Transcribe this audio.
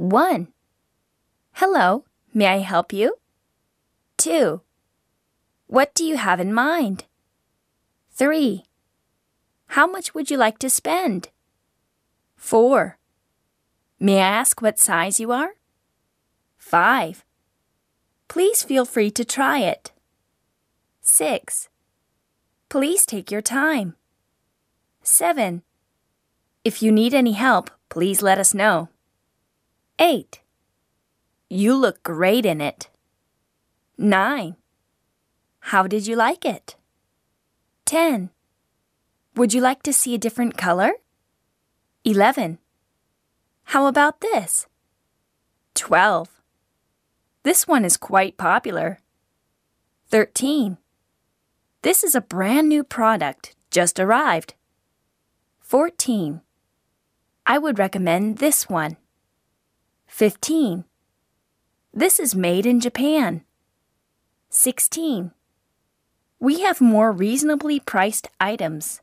1. Hello, may I help you? 2. What do you have in mind? 3. How much would you like to spend? 4. May I ask what size you are? 5. Please feel free to try it. 6. Please take your time. 7. If you need any help, please let us know. 8. You look great in it. 9. How did you like it? 10. Would you like to see a different color? 11. How about this? 12. This one is quite popular. 13. This is a brand new product, just arrived. 14. I would recommend this one. 15. This is made in Japan. 16. We have more reasonably priced items.